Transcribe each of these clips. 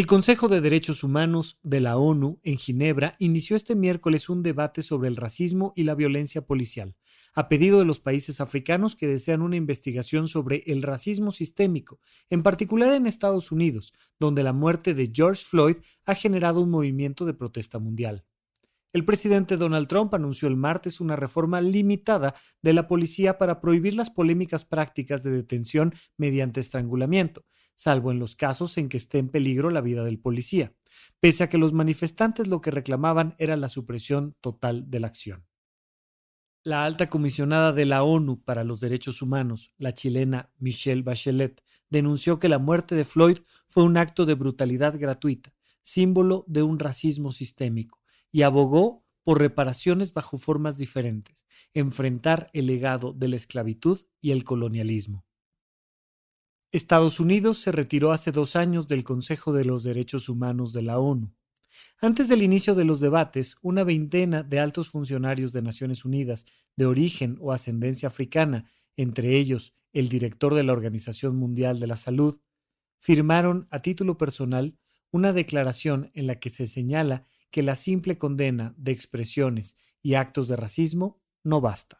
El Consejo de Derechos Humanos de la ONU en Ginebra inició este miércoles un debate sobre el racismo y la violencia policial, a pedido de los países africanos que desean una investigación sobre el racismo sistémico, en particular en Estados Unidos, donde la muerte de George Floyd ha generado un movimiento de protesta mundial. El presidente Donald Trump anunció el martes una reforma limitada de la policía para prohibir las polémicas prácticas de detención mediante estrangulamiento, salvo en los casos en que esté en peligro la vida del policía, pese a que los manifestantes lo que reclamaban era la supresión total de la acción. La alta comisionada de la ONU para los Derechos Humanos, la chilena Michelle Bachelet, denunció que la muerte de Floyd fue un acto de brutalidad gratuita, símbolo de un racismo sistémico, y abogó por reparaciones bajo formas diferentes, enfrentar el legado de la esclavitud y el colonialismo. Estados Unidos se retiró hace dos años del Consejo de los Derechos Humanos de la ONU. Antes del inicio de los debates, una veintena de altos funcionarios de Naciones Unidas de origen o ascendencia africana, entre ellos el director de la Organización Mundial de la Salud, firmaron a título personal una declaración en la que se señala que la simple condena de expresiones y actos de racismo no basta.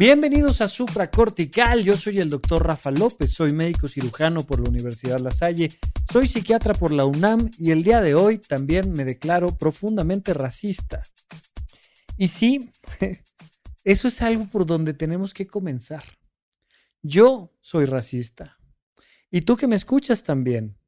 Bienvenidos a Supracortical, yo soy el doctor Rafa López, soy médico cirujano por la Universidad La Salle, soy psiquiatra por la UNAM y el día de hoy también me declaro profundamente racista. Y sí, eso es algo por donde tenemos que comenzar. Yo soy racista. Y tú que me escuchas también.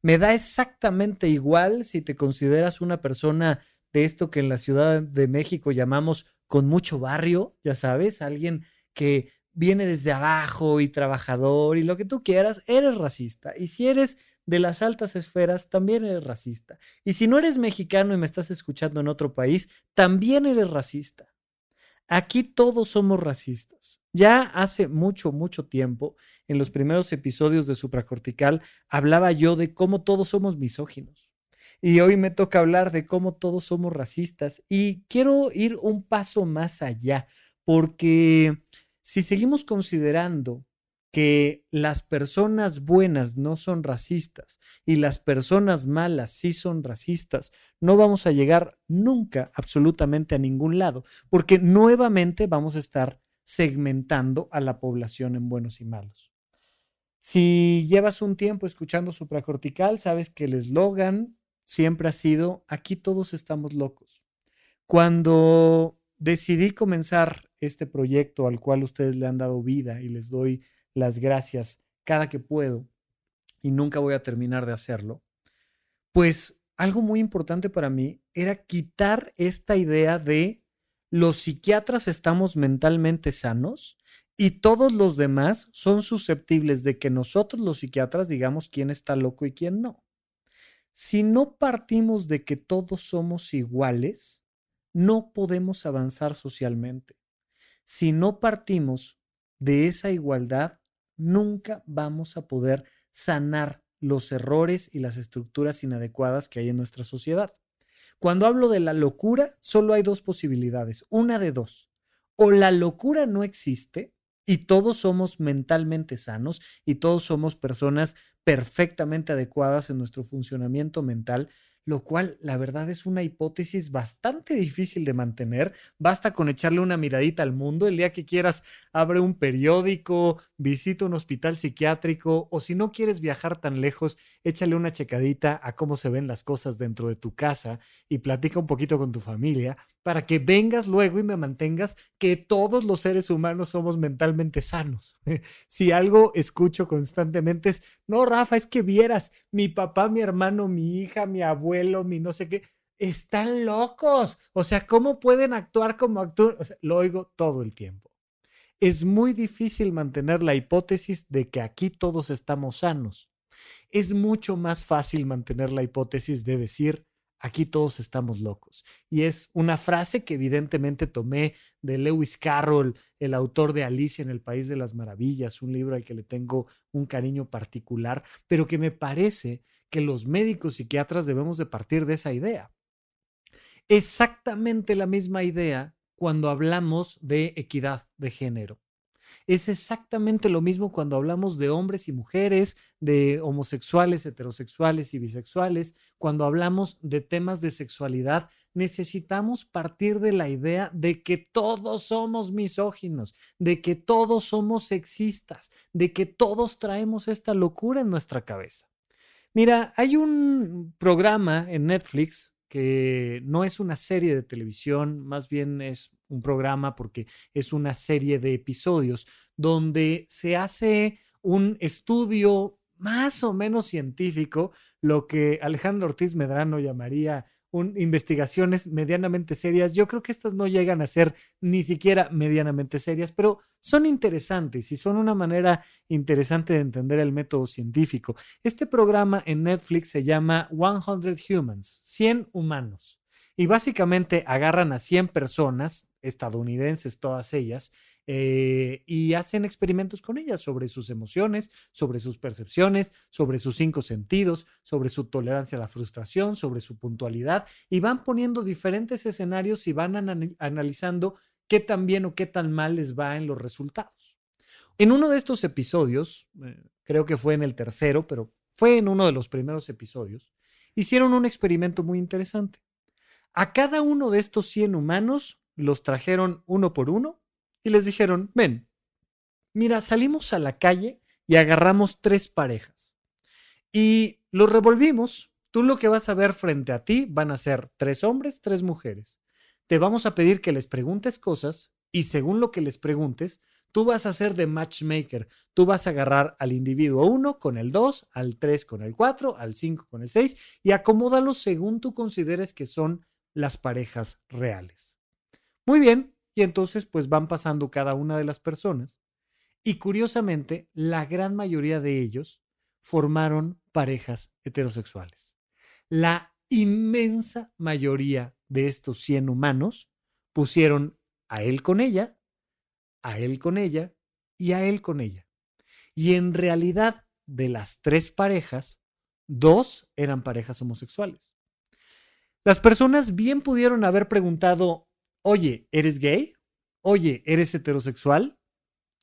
Me da exactamente igual si te consideras una persona de esto que en la Ciudad de México llamamos con mucho barrio, ya sabes, alguien que viene desde abajo y trabajador y lo que tú quieras, eres racista. Y si eres de las altas esferas, también eres racista. Y si no eres mexicano y me estás escuchando en otro país, también eres racista. Aquí todos somos racistas. Ya hace mucho, mucho tiempo, en los primeros episodios de Supracortical, hablaba yo de cómo todos somos misóginos. Y hoy me toca hablar de cómo todos somos racistas y quiero ir un paso más allá, porque si seguimos considerando que las personas buenas no son racistas y las personas malas sí son racistas, no vamos a llegar nunca absolutamente a ningún lado, porque nuevamente vamos a estar segmentando a la población en buenos y malos. Si llevas un tiempo escuchando supracortical, sabes que el eslogan siempre ha sido, aquí todos estamos locos. Cuando decidí comenzar este proyecto al cual ustedes le han dado vida y les doy las gracias cada que puedo y nunca voy a terminar de hacerlo, pues algo muy importante para mí era quitar esta idea de los psiquiatras estamos mentalmente sanos y todos los demás son susceptibles de que nosotros los psiquiatras digamos quién está loco y quién no. Si no partimos de que todos somos iguales, no podemos avanzar socialmente. Si no partimos de esa igualdad, nunca vamos a poder sanar los errores y las estructuras inadecuadas que hay en nuestra sociedad. Cuando hablo de la locura, solo hay dos posibilidades, una de dos. O la locura no existe y todos somos mentalmente sanos y todos somos personas perfectamente adecuadas en nuestro funcionamiento mental, lo cual la verdad es una hipótesis bastante difícil de mantener. Basta con echarle una miradita al mundo. El día que quieras, abre un periódico, visita un hospital psiquiátrico o si no quieres viajar tan lejos, échale una checadita a cómo se ven las cosas dentro de tu casa y platica un poquito con tu familia para que vengas luego y me mantengas que todos los seres humanos somos mentalmente sanos. si algo escucho constantemente es, no, Rafa, es que vieras, mi papá, mi hermano, mi hija, mi abuelo, mi no sé qué, están locos. O sea, ¿cómo pueden actuar como actúan? lo oigo todo el tiempo. Es muy difícil mantener la hipótesis de que aquí todos estamos sanos. Es mucho más fácil mantener la hipótesis de decir, aquí todos estamos locos. Y es una frase que evidentemente tomé de Lewis Carroll, el autor de Alicia en el País de las Maravillas, un libro al que le tengo un cariño particular, pero que me parece que los médicos psiquiatras debemos de partir de esa idea. Exactamente la misma idea cuando hablamos de equidad de género. Es exactamente lo mismo cuando hablamos de hombres y mujeres, de homosexuales, heterosexuales y bisexuales. Cuando hablamos de temas de sexualidad, necesitamos partir de la idea de que todos somos misóginos, de que todos somos sexistas, de que todos traemos esta locura en nuestra cabeza. Mira, hay un programa en Netflix que no es una serie de televisión, más bien es un programa porque es una serie de episodios donde se hace un estudio más o menos científico, lo que Alejandro Ortiz Medrano llamaría investigaciones medianamente serias. Yo creo que estas no llegan a ser ni siquiera medianamente serias, pero son interesantes y son una manera interesante de entender el método científico. Este programa en Netflix se llama 100 Humans, 100 humanos. Y básicamente agarran a 100 personas, estadounidenses todas ellas, eh, y hacen experimentos con ellas sobre sus emociones, sobre sus percepciones, sobre sus cinco sentidos, sobre su tolerancia a la frustración, sobre su puntualidad, y van poniendo diferentes escenarios y van analizando qué tan bien o qué tan mal les va en los resultados. En uno de estos episodios, eh, creo que fue en el tercero, pero fue en uno de los primeros episodios, hicieron un experimento muy interesante. A cada uno de estos 100 humanos los trajeron uno por uno y les dijeron, ven, mira, salimos a la calle y agarramos tres parejas y los revolvimos. Tú lo que vas a ver frente a ti van a ser tres hombres, tres mujeres. Te vamos a pedir que les preguntes cosas y según lo que les preguntes, tú vas a ser de matchmaker. Tú vas a agarrar al individuo 1 con el 2, al 3 con el 4, al 5 con el 6 y acomódalos según tú consideres que son las parejas reales. Muy bien, y entonces pues van pasando cada una de las personas. Y curiosamente, la gran mayoría de ellos formaron parejas heterosexuales. La inmensa mayoría de estos 100 humanos pusieron a él con ella, a él con ella y a él con ella. Y en realidad, de las tres parejas, dos eran parejas homosexuales. Las personas bien pudieron haber preguntado, oye, ¿eres gay? Oye, ¿eres heterosexual?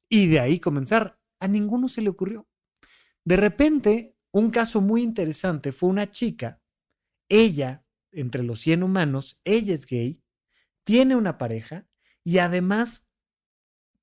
Y de ahí comenzar. A ninguno se le ocurrió. De repente, un caso muy interesante fue una chica, ella, entre los 100 humanos, ella es gay, tiene una pareja y además,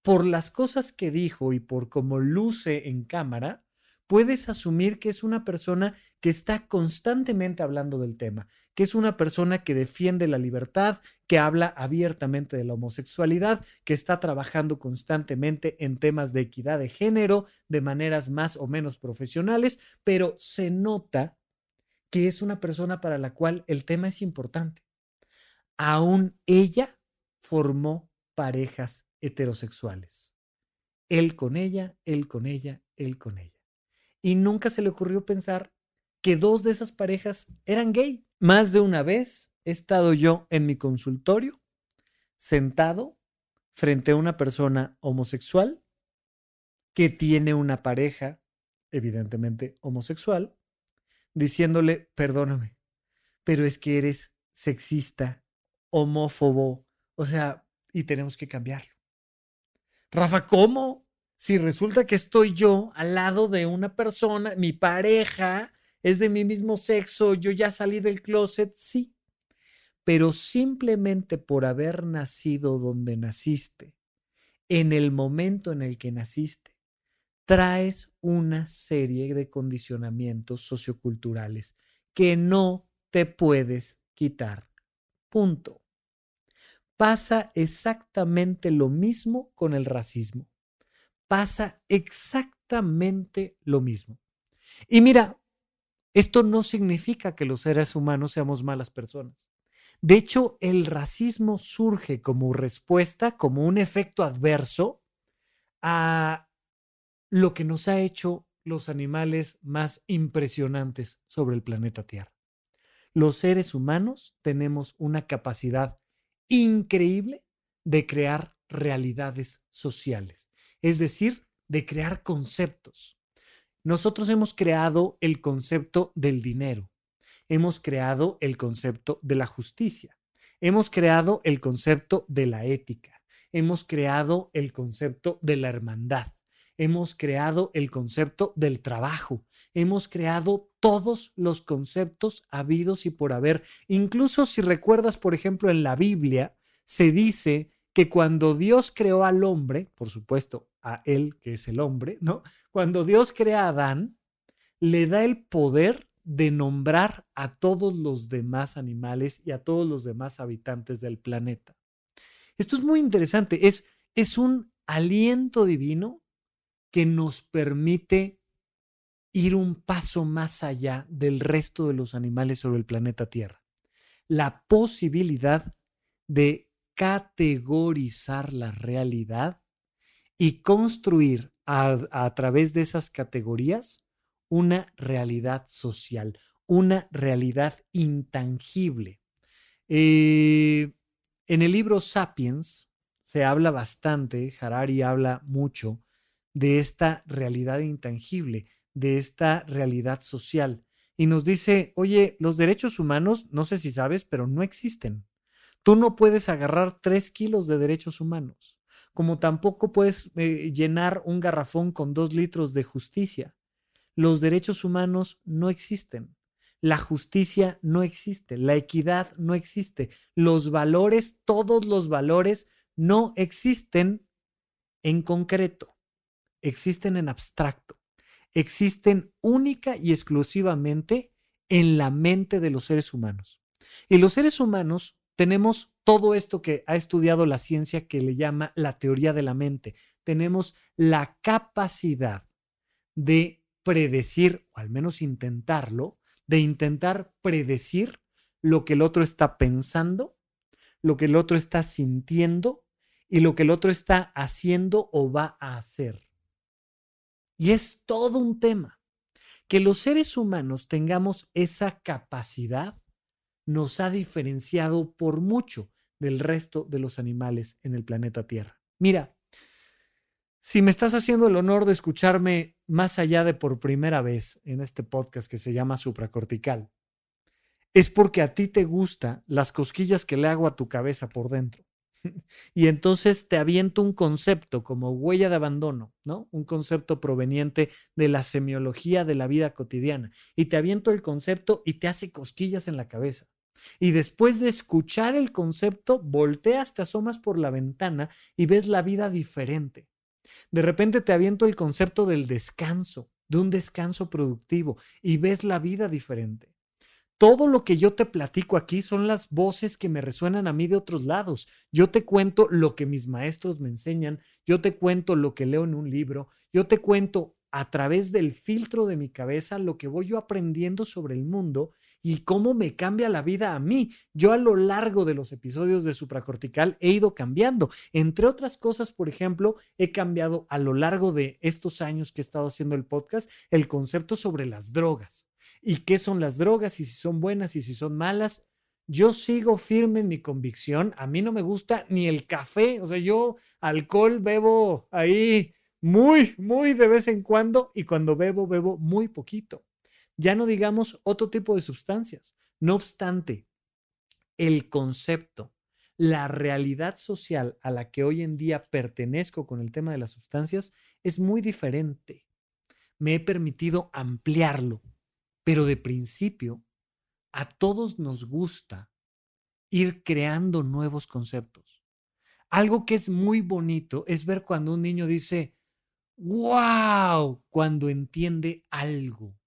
por las cosas que dijo y por cómo luce en cámara, puedes asumir que es una persona que está constantemente hablando del tema, que es una persona que defiende la libertad, que habla abiertamente de la homosexualidad, que está trabajando constantemente en temas de equidad de género de maneras más o menos profesionales, pero se nota que es una persona para la cual el tema es importante. Aún ella formó parejas heterosexuales. Él con ella, él con ella, él con ella y nunca se le ocurrió pensar que dos de esas parejas eran gay. Más de una vez he estado yo en mi consultorio, sentado frente a una persona homosexual que tiene una pareja, evidentemente homosexual, diciéndole, perdóname, pero es que eres sexista, homófobo, o sea, y tenemos que cambiarlo. Rafa, ¿cómo? si resulta que estoy yo al lado de una persona, mi pareja es de mi mismo sexo, yo ya salí del closet, sí, pero simplemente por haber nacido donde naciste, en el momento en el que naciste, traes una serie de condicionamientos socioculturales que no te puedes quitar. Punto. Pasa exactamente lo mismo con el racismo pasa exactamente lo mismo. Y mira, esto no significa que los seres humanos seamos malas personas. De hecho, el racismo surge como respuesta, como un efecto adverso a lo que nos ha hecho los animales más impresionantes sobre el planeta Tierra. Los seres humanos tenemos una capacidad increíble de crear realidades sociales, es decir, de crear conceptos. Nosotros hemos creado el concepto del dinero, hemos creado el concepto de la justicia, hemos creado el concepto de la ética, hemos creado el concepto de la hermandad, hemos creado el concepto del trabajo, hemos creado todos los conceptos habidos y por haber. Incluso si recuerdas, por ejemplo, en la Biblia, se dice que cuando Dios creó al hombre, por supuesto, a él que es el hombre, ¿no? Cuando Dios crea a Adán, le da el poder de nombrar a todos los demás animales y a todos los demás habitantes del planeta. Esto es muy interesante, es, es un aliento divino que nos permite ir un paso más allá del resto de los animales sobre el planeta Tierra. La posibilidad de categorizar la realidad y construir a, través de esas categorías una realidad social, una realidad intangible. Eh, en el libro Sapiens se habla bastante, Harari habla mucho de esta realidad intangible, de esta realidad social. Y nos dice, oye, los derechos humanos, no sé si sabes, pero no existen. Tú no puedes agarrar tres kilos de derechos humanos, como tampoco puedes eh, llenar un garrafón con dos litros de justicia. Los derechos humanos no existen. La justicia no existe, la equidad no existe, los valores, todos los valores no existen en concreto existen en abstracto, existen única y exclusivamente en la mente de los seres humanos. Y los seres humanos tenemos todo esto que ha estudiado la ciencia que le llama la teoría de la mente. Tenemos la capacidad de predecir, o al menos intentarlo, de intentar predecir lo que el otro está pensando, lo que el otro está sintiendo y lo que el otro está haciendo o va a hacer. Y es todo un tema. Que los seres humanos tengamos esa capacidad nos ha diferenciado por mucho del resto de los animales en el planeta Tierra. Mira, si me estás haciendo el honor de escucharme más allá de por primera vez en este podcast que se llama Supracortical, es porque a ti te gustan las cosquillas que le hago a tu cabeza por dentro. y entonces te aviento un concepto como huella de abandono, ¿no? Un concepto proveniente de la semiología de la vida cotidiana. Y te aviento el concepto y te hace cosquillas en la cabeza. Y después de escuchar el concepto, volteas, te asomas por la ventana y ves la vida diferente. De repente te aviento el concepto del descanso, de un descanso productivo, y ves la vida diferente. Todo lo que yo te platico aquí son las voces que me resuenan a mí de otros lados. Yo te cuento lo que mis maestros me enseñan, yo te cuento lo que leo en un libro, yo te cuento a través del filtro de mi cabeza lo que voy yo aprendiendo sobre el mundo y cómo me cambia la vida a mí. Yo a lo largo de los episodios de supracortical he ido cambiando. Entre otras cosas, por ejemplo, he cambiado a lo largo de estos años que he estado haciendo el podcast el concepto sobre las drogas y qué son las drogas y si son buenas y si son malas. Yo sigo firme en mi convicción. A mí no me gusta ni el café. O sea, yo alcohol bebo ahí muy, muy de vez en cuando y cuando bebo, bebo muy poquito. Ya no digamos otro tipo de sustancias. No obstante, el concepto, la realidad social a la que hoy en día pertenezco con el tema de las sustancias es muy diferente. Me he permitido ampliarlo pero de principio, a todos nos gusta ir creando nuevos conceptos. Algo que es muy bonito es ver cuando un niño dice, wow, cuando entiende algo,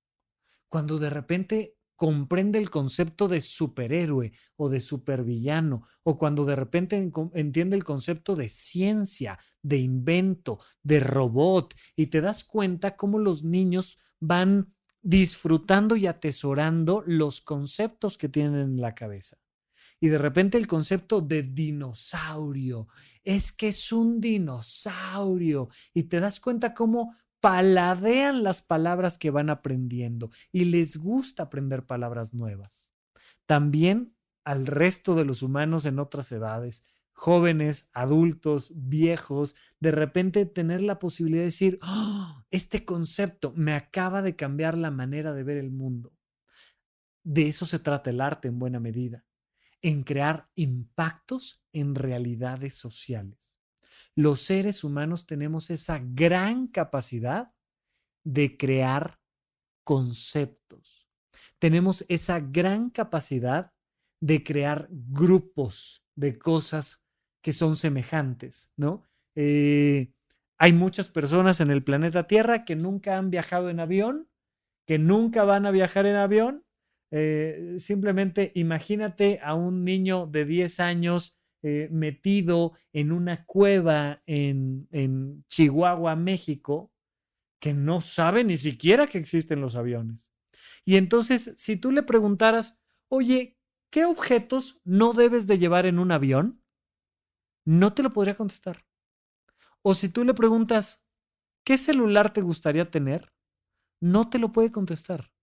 cuando de repente comprende el concepto de superhéroe o de supervillano, o cuando de repente entiende el concepto de ciencia, de invento, de robot, y te das cuenta cómo los niños van disfrutando y atesorando los conceptos que tienen en la cabeza. Y de repente el concepto de dinosaurio, es que es un dinosaurio. Y te das cuenta cómo paladean las palabras que van aprendiendo y les gusta aprender palabras nuevas. también al resto de los humanos en otras edades, jóvenes, adultos, viejos, de repente tener la posibilidad de decir, ¡Oh! este concepto me acaba de cambiar la manera de ver el mundo. De eso se trata el arte en buena medida, en crear impactos en realidades sociales. Los seres humanos tenemos esa gran capacidad de crear conceptos. Tenemos esa gran capacidad de crear grupos de cosas que son semejantes, ¿no? Eh, hay muchas personas en el planeta Tierra que nunca han viajado en avión, que nunca van a viajar en avión. Eh, simplemente imagínate a un niño de 10 años eh, metido en una cueva en, en Chihuahua, México, que no sabe ni siquiera que existen los aviones. Y entonces, si tú le preguntaras, oye, ¿qué objetos no debes de llevar en un avión? no te lo podría contestar. O si tú le preguntas, ¿qué celular te gustaría tener? No te lo puede contestar,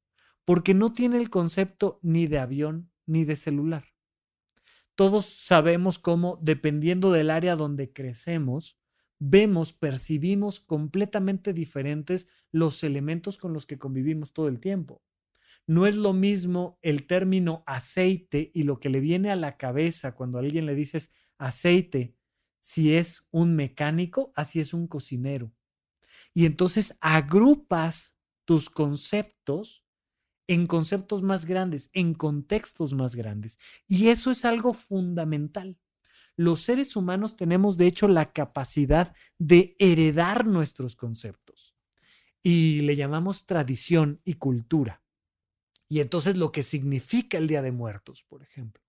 porque no tiene el concepto ni de avión ni de celular. Todos sabemos cómo, dependiendo del área donde crecemos, vemos, percibimos completamente diferentes los elementos con los que convivimos todo el tiempo. No es lo mismo el término aceite y lo que le viene a la cabeza cuando a alguien le dices aceite, si es un mecánico, así es un cocinero. Y entonces agrupas tus conceptos en conceptos más grandes, en contextos más grandes. Y eso es algo fundamental. Los seres humanos tenemos, de hecho, la capacidad de heredar nuestros conceptos. Y le llamamos tradición y cultura. Y entonces lo que significa el Día de Muertos, por ejemplo.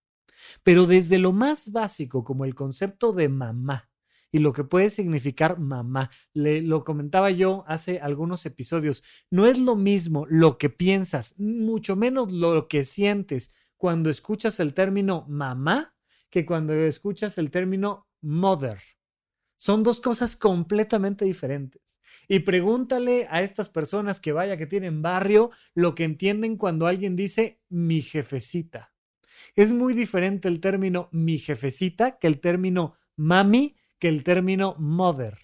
Pero desde lo más básico, como el concepto de mamá y lo que puede significar mamá, le, lo comentaba yo hace algunos episodios, no es lo mismo lo que piensas, mucho menos lo que sientes cuando escuchas el término mamá que cuando escuchas el término mother. Son dos cosas completamente diferentes. Y pregúntale a estas personas que vaya que tienen barrio lo que entienden cuando alguien dice mi jefecita. Es muy diferente el término mi jefecita que el término mami que el término mother.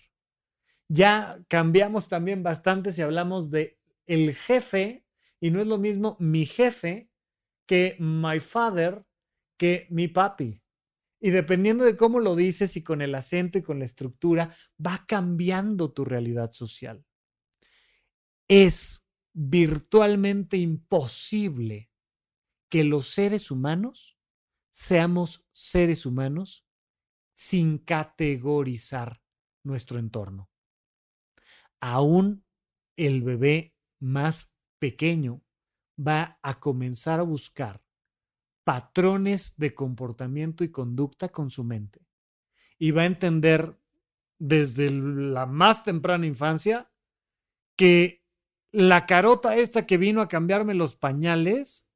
Ya cambiamos también bastante si hablamos de el jefe y no es lo mismo mi jefe que my father que mi papi. Y dependiendo de cómo lo dices y con el acento y con la estructura, va cambiando tu realidad social. Es virtualmente imposible que los seres humanos seamos seres humanos sin categorizar nuestro entorno. Aún el bebé más pequeño va a comenzar a buscar patrones de comportamiento y conducta con su mente. Y va a entender desde la más temprana infancia que la carota esta que vino a cambiarme los pañales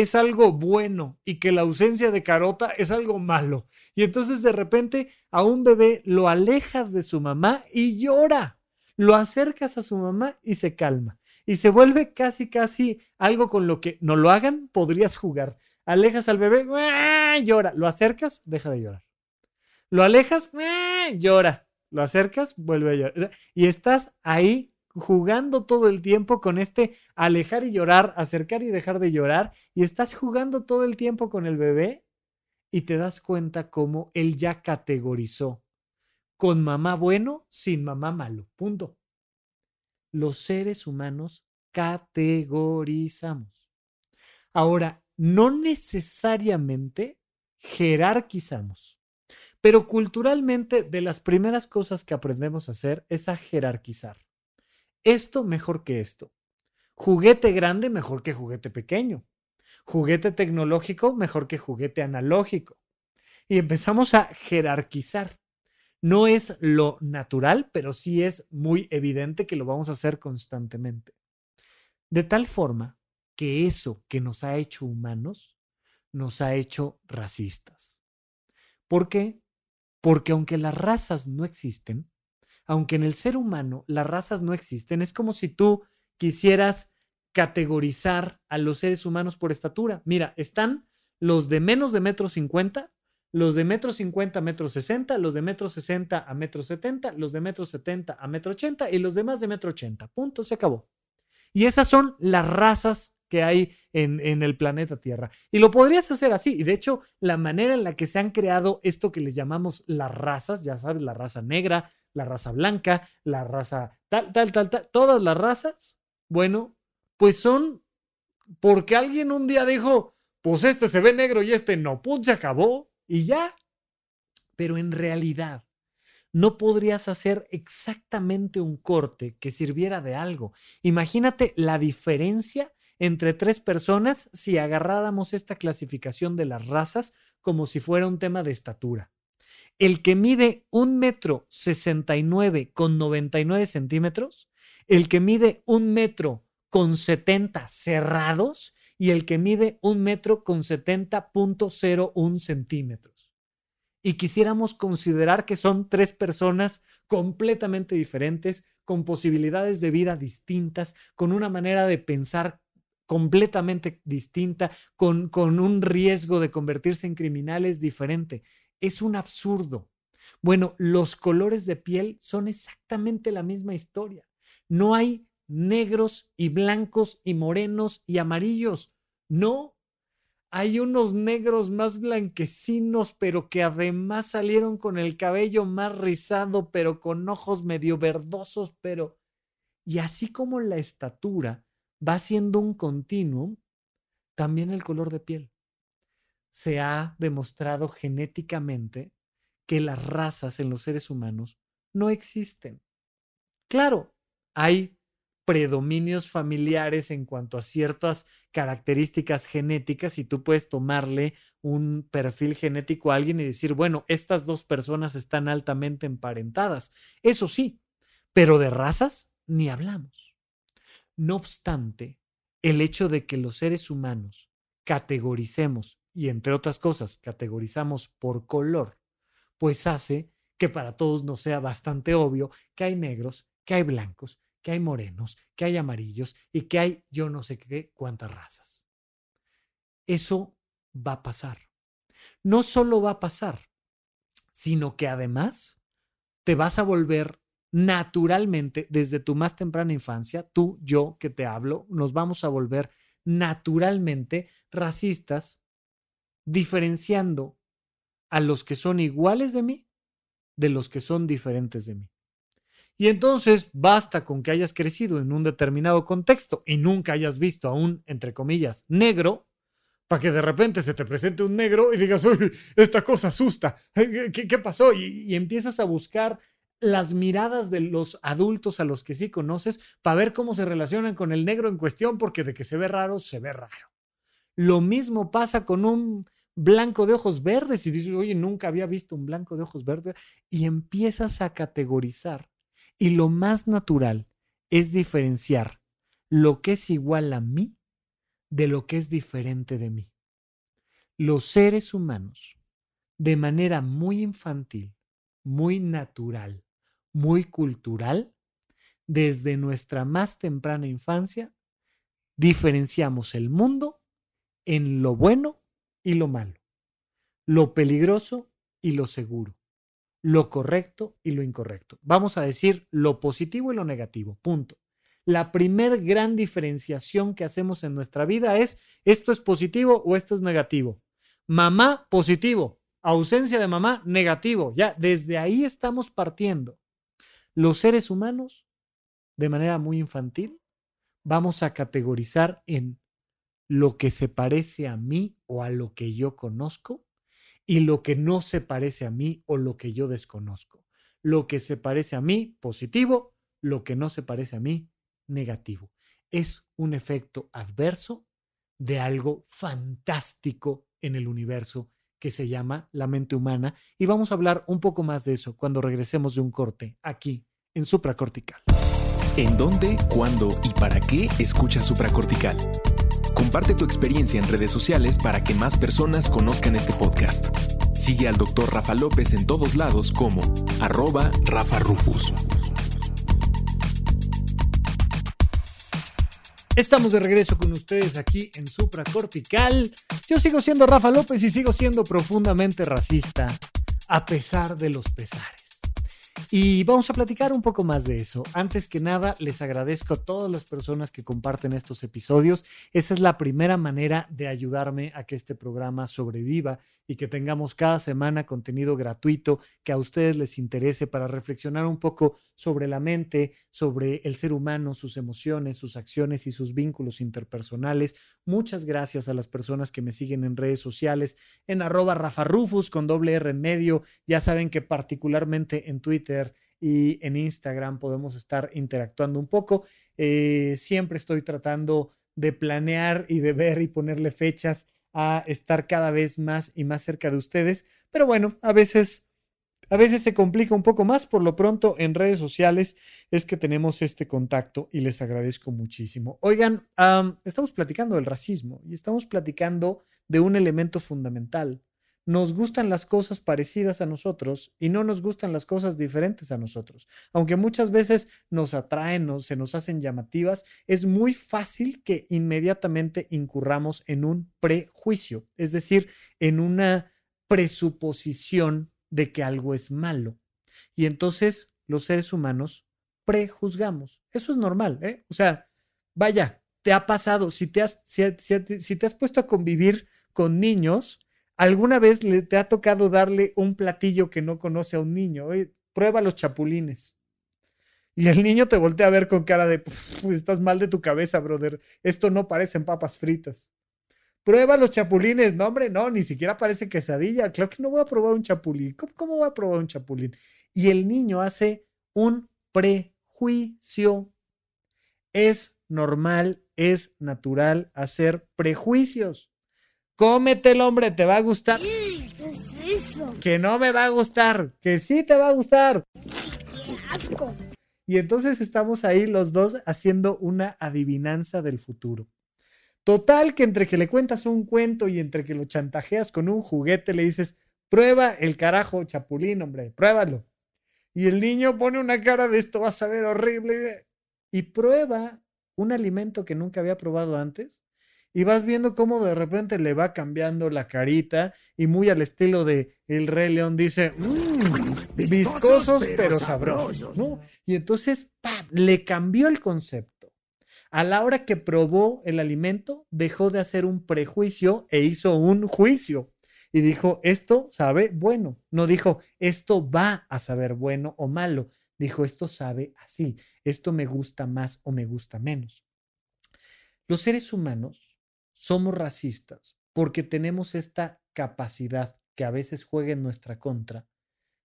es algo bueno y que la ausencia de carota es algo malo. Y entonces de repente a un bebé lo alejas de su mamá y llora. Lo acercas a su mamá y se calma. Y se vuelve casi, casi algo con lo que no lo hagan, podrías jugar. Alejas al bebé, llora. Lo acercas, deja de llorar. Lo alejas, llora. Lo acercas, vuelve a llorar. Y estás ahí jugando todo el tiempo con este alejar y llorar, acercar y dejar de llorar, y estás jugando todo el tiempo con el bebé y te das cuenta cómo él ya categorizó con mamá bueno, sin mamá malo. Punto. Los seres humanos categorizamos. Ahora, no necesariamente jerarquizamos, pero culturalmente de las primeras cosas que aprendemos a hacer es a jerarquizar esto mejor que esto. Juguete grande mejor que juguete pequeño. Juguete tecnológico mejor que juguete analógico. Y empezamos a jerarquizar. No es lo natural, pero sí es muy evidente que lo vamos a hacer constantemente. De tal forma que eso que nos ha hecho humanos nos ha hecho racistas. ¿Por qué? Porque aunque las razas no existen, aunque en el ser humano las razas no existen, es como si tú quisieras categorizar a los seres humanos por estatura. Mira, están los de menos de metro cincuenta, los de metro cincuenta a metro sesenta, los de metro sesenta a metro setenta, los de metro setenta a metro ochenta y los demás de metro ochenta. Punto, se acabó. Y esas son las razas que hay en, en, el planeta Tierra. Y lo podrías hacer así. Y de hecho, la manera en la que se han creado esto que les llamamos las razas, ya sabes, la raza negra, la raza blanca, la raza tal, tal, tal, tal, todas las razas, bueno, pues son porque alguien un día dijo, pues este se ve negro y este no, pues se acabó y ya. Pero en realidad, no podrías hacer exactamente un corte que sirviera de algo. Imagínate la diferencia entre tres personas si agarráramos esta clasificación de las razas como si fuera un tema de estatura. El que mide un metro sesenta y nueve con noventa y nueve centímetros, el que mide un metro con setenta cerrados y el que mide un metro con setenta punto cero un centímetros. Y quisiéramos considerar que son tres personas completamente diferentes, con posibilidades de vida distintas, con una manera de pensar completamente distinta, con, con un riesgo de convertirse en criminales diferente. Es un absurdo. Bueno, los colores de piel son exactamente la misma historia. No hay negros y blancos y morenos y amarillos. No. Hay unos negros más blanquecinos, pero que además salieron con el cabello más rizado, pero con ojos medio verdosos, pero... Y así como la estatura, va siendo un continuum, también el color de piel. Se ha demostrado genéticamente que las razas en los seres humanos no existen. Claro, hay predominios familiares en cuanto a ciertas características genéticas y tú puedes tomarle un perfil genético a alguien y decir, bueno, estas dos personas están altamente emparentadas. Eso sí, pero de razas ni hablamos. No obstante, el hecho de que los seres humanos categoricemos, y entre otras cosas, categorizamos por color, pues hace que para todos nos sea bastante obvio que hay negros, que hay blancos, que hay morenos, que hay amarillos y que hay yo no sé qué cuántas razas. Eso va a pasar. No solo va a pasar, sino que además te vas a volver naturalmente, desde tu más temprana infancia, tú, yo que te hablo, nos vamos a volver naturalmente racistas, diferenciando a los que son iguales de mí de los que son diferentes de mí. Y entonces basta con que hayas crecido en un determinado contexto y nunca hayas visto a un, entre comillas, negro, para que de repente se te presente un negro y digas, uy, esta cosa asusta, ¿qué, pasó? Y, y empiezas a buscar las miradas de los adultos a los que sí conoces para ver cómo se relacionan con el negro en cuestión, porque de que se ve raro, se ve raro. Lo mismo pasa con un blanco de ojos verdes y dices, oye, nunca había visto un blanco de ojos verdes y empiezas a categorizar. Y lo más natural es diferenciar lo que es igual a mí de lo que es diferente de mí. Los seres humanos, de manera muy infantil, muy natural, muy cultural, desde nuestra más temprana infancia, diferenciamos el mundo en lo bueno y lo malo, lo peligroso y lo seguro, lo correcto y lo incorrecto. Vamos a decir lo positivo y lo negativo, punto. La primer gran diferenciación que hacemos en nuestra vida es esto es positivo o esto es negativo. Mamá, positivo. Ausencia de mamá, negativo. Ya, desde ahí estamos partiendo los seres humanos, de manera muy infantil, vamos a categorizar en lo que se parece a mí o a lo que yo conozco y lo que no se parece a mí o lo que yo desconozco. Lo que se parece a mí, positivo, lo que no se parece a mí, negativo. Es un efecto adverso de algo fantástico en el universo que se llama la mente humana y vamos a hablar un poco más de eso cuando regresemos de un corte aquí en supracortical. ¿En dónde, cuándo y para qué escucha supracortical? Comparte tu experiencia en redes sociales para que más personas conozcan este podcast. Sigue al Dr. Rafa López en todos lados como arroba Rafa Rufus. Estamos de regreso con ustedes aquí en Supra Cortical. Yo sigo siendo Rafa López y sigo siendo profundamente racista, a pesar de los pesares. Y vamos a platicar un poco más de eso. Antes que nada, les agradezco a todas las personas que comparten estos episodios. Esa es la primera manera de ayudarme a que este programa sobreviva y que tengamos cada semana contenido gratuito que a ustedes les interese para reflexionar un poco sobre la mente, sobre el ser humano, sus emociones, sus acciones y sus vínculos interpersonales. Muchas gracias a las personas que me siguen en redes sociales, en arroba rafarufus con doble R en medio. Ya saben que particularmente en Twitter y en Instagram podemos estar interactuando un poco. Eh, siempre estoy tratando de planear y de ver y ponerle fechas a estar cada vez más y más cerca de ustedes. Pero bueno, a veces, a veces se complica un poco más. Por lo pronto, en redes sociales es que tenemos este contacto y les agradezco muchísimo. Oigan, estamos platicando del racismo y estamos platicando de un elemento fundamental nos gustan las cosas parecidas a nosotros y no nos gustan las cosas diferentes a nosotros. Aunque muchas veces nos atraen o se nos hacen llamativas, es muy fácil que inmediatamente incurramos en un prejuicio, es decir, en una presuposición de que algo es malo. Y entonces los seres humanos prejuzgamos. Eso es normal, ¿eh? O sea, vaya, te ha pasado, si te has, si, si te has puesto a convivir con niños, ¿Alguna vez le, te ha tocado darle un platillo que no conoce a un niño? prueba los chapulines. Y el niño te voltea a ver con cara de, estás mal de tu cabeza, brother. Esto no parecen papas fritas. Prueba los chapulines. No, hombre, no, ni siquiera parece quesadilla. Claro que no voy a probar un chapulín. ¿Cómo, cómo voy a probar un chapulín? Y el niño hace un prejuicio. Es normal, es natural hacer prejuicios. Cómetelo, hombre, te va a gustar. ¿Qué es eso? Que no me va a gustar, que sí te va a gustar. ¡Qué asco! Y entonces estamos ahí los dos haciendo una adivinanza del futuro. Total que entre que le cuentas un cuento y entre que lo chantajeas con un juguete le dices, prueba el carajo chapulín, hombre, pruébalo. Y el niño pone una cara de esto vas a ver horrible y prueba un alimento que nunca había probado antes y vas viendo cómo de repente le va cambiando la carita y muy al estilo de El Rey León dice, mmm, viscosos, pero sabrosos, ¿no? Y entonces, ¡pam! le cambió el concepto. A la hora que probó el alimento, dejó de hacer un prejuicio e hizo un juicio. Y dijo, esto sabe bueno. No dijo, esto va a saber bueno o malo. Dijo, esto sabe así. Esto me gusta más o me gusta menos. Los seres humanos somos racistas porque tenemos esta capacidad que a veces juega en nuestra contra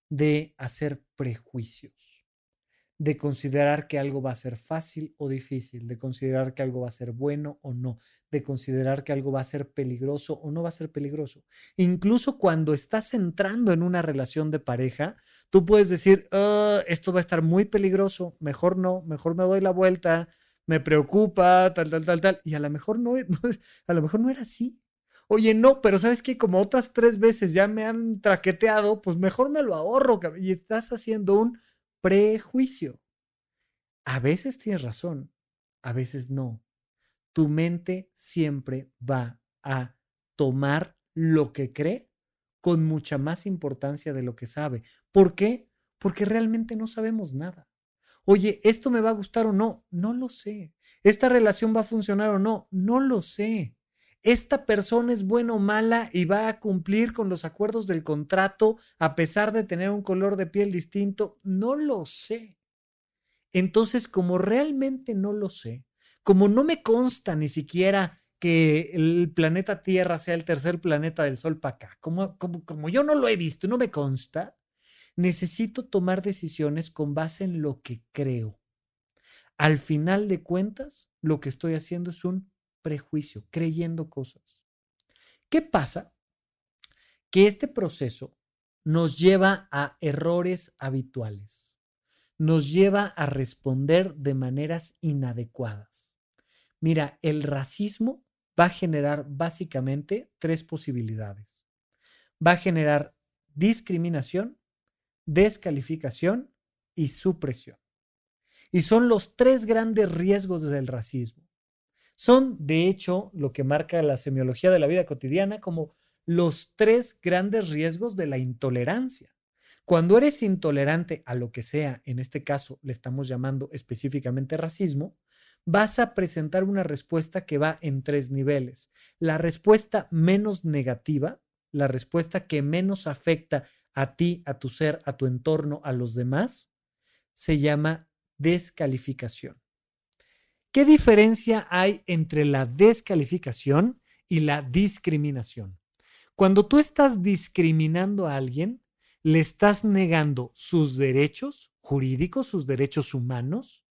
de hacer prejuicios, de considerar que algo va a ser fácil o difícil, de considerar que algo va a ser bueno o no, de considerar que algo va a ser peligroso o no va a ser peligroso. Incluso cuando estás entrando en una relación de pareja, tú puedes decir, ah, esto va a estar muy peligroso, mejor no, mejor me doy la vuelta, me preocupa, tal, tal, tal, tal. Y a lo mejor no, a lo mejor no era así. Oye, no, pero sabes que como otras tres veces ya me han traqueteado, pues mejor me lo ahorro. Y estás haciendo un prejuicio. A veces tienes razón, a veces no. Tu mente siempre va a tomar lo que cree con mucha más importancia de lo que sabe. ¿Por qué? Porque realmente no sabemos nada. Oye, ¿esto me va a gustar o no? No lo sé. ¿Esta relación va a funcionar o no? No lo sé. ¿Esta persona es buena o mala y va a cumplir con los acuerdos del contrato a pesar de tener un color de piel distinto? No lo sé. Entonces, como realmente no lo sé, como no me consta ni siquiera que el planeta Tierra sea el tercer planeta del Sol para acá, como, como, como yo no lo he visto, no me consta, necesito tomar decisiones con base en lo que creo. Al final de cuentas, lo que estoy haciendo es un prejuicio, creyendo cosas. ¿Qué pasa? Que este proceso nos lleva a errores habituales, nos lleva a responder de maneras inadecuadas. Mira, el racismo va a generar básicamente tres posibilidades. Va a generar discriminación, descalificación y supresión. Y son los tres grandes riesgos del racismo. Son, de hecho, lo que marca la semiología de la vida cotidiana como los tres grandes riesgos de la intolerancia. Cuando eres intolerante a lo que sea, en este caso le estamos llamando específicamente racismo, vas a presentar una respuesta que va en tres niveles. La respuesta menos negativa, la respuesta que menos afecta a ti, a tu ser, a tu entorno, a los demás, se llama descalificación. ¿Qué diferencia hay entre la descalificación y la discriminación? Cuando tú estás discriminando a alguien, le estás negando sus derechos jurídicos, sus derechos humanos,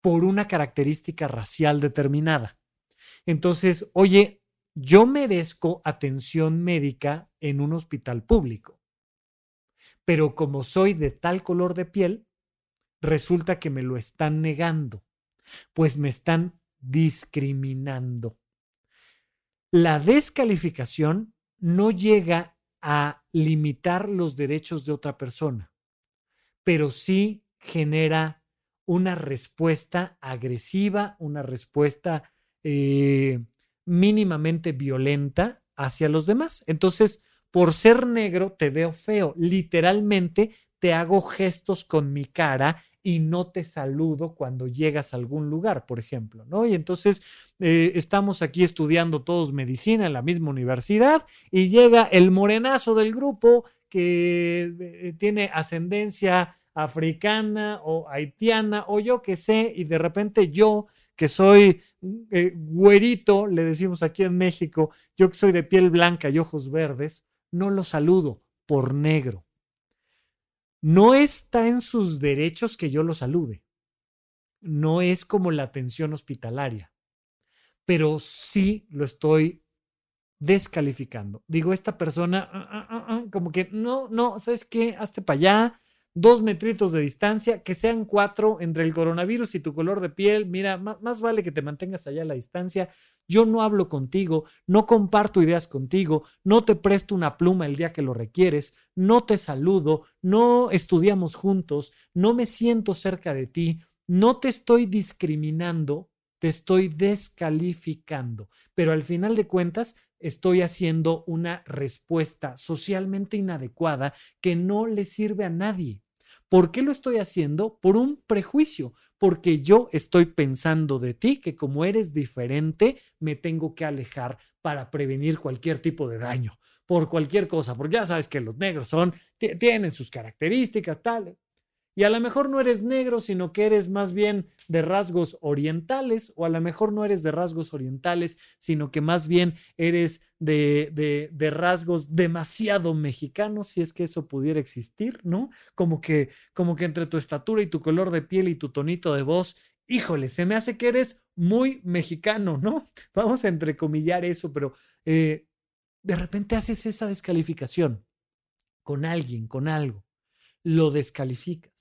por una característica racial determinada. Entonces, oye, yo merezco atención médica en un hospital público, pero como soy de tal color de piel, resulta que me lo están negando, pues me están discriminando. La descalificación no llega a limitar los derechos de otra persona, pero sí genera una respuesta agresiva, una respuesta eh, mínimamente violenta hacia los demás. Entonces, por ser negro, te veo feo. Literalmente, te hago gestos con mi cara y no te saludo cuando llegas a algún lugar, por ejemplo, ¿no? Y entonces eh, estamos aquí estudiando todos medicina en la misma universidad y llega el morenazo del grupo que eh, tiene ascendencia africana o haitiana o yo que sé, y de repente yo que soy eh, güerito, le decimos aquí en México, yo que soy de piel blanca y ojos verdes, no lo saludo por negro. No está en sus derechos que yo lo salude. No es como la atención hospitalaria, pero sí lo estoy descalificando. Digo, esta persona, ah, ah, ah, como que no, no, ¿sabes qué? Hazte para allá, dos metritos de distancia, que sean cuatro entre el coronavirus y tu color de piel. Mira, más, vale que te mantengas allá a la distancia. Yo no hablo contigo, no comparto ideas contigo, no te presto una pluma el día que lo requieres, no te saludo, no estudiamos juntos, no me siento cerca de ti, no te estoy discriminando, te estoy descalificando. Pero al final de cuentas, estoy haciendo una respuesta socialmente inadecuada que no le sirve a nadie. ¿Por qué lo estoy haciendo? Por un prejuicio, porque yo estoy pensando de ti que como eres diferente, me tengo que alejar para prevenir cualquier tipo de daño, por cualquier cosa, porque ya sabes que los negros son, tienen sus características, tal. Y a lo mejor no eres negro, sino que eres más bien de rasgos orientales, o a lo mejor no eres de rasgos orientales, sino que más bien eres de, de, rasgos demasiado mexicanos, si es que eso pudiera existir, ¿no? Como que, como que entre tu estatura y tu color de piel y tu tonito de voz, híjole, se me hace que eres muy mexicano, ¿no? Vamos a entrecomillar eso, pero eh, de repente haces esa descalificación con alguien, con algo, lo descalifica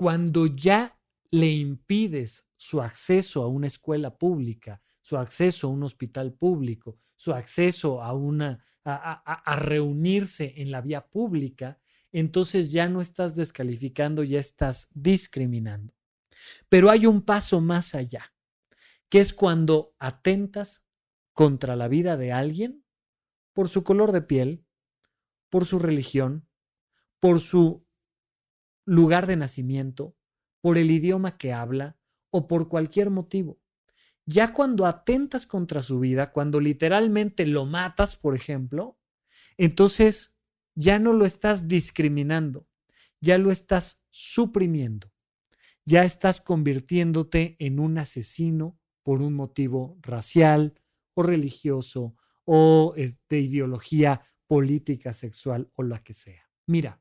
cuando ya le impides su acceso a una escuela pública, su acceso a un hospital público, su acceso a una a, reunirse en la vía pública, entonces ya no estás descalificando, ya estás discriminando. Pero hay un paso más allá, que es cuando atentas contra la vida de alguien por su color de piel, por su religión, por su lugar de nacimiento, por el idioma que habla o por cualquier motivo. Ya cuando atentas contra su vida, cuando literalmente lo matas, por ejemplo, entonces ya no lo estás discriminando, ya lo estás suprimiendo, ya estás convirtiéndote en un asesino por un motivo racial o religioso o de ideología política, sexual o la que sea. Mira,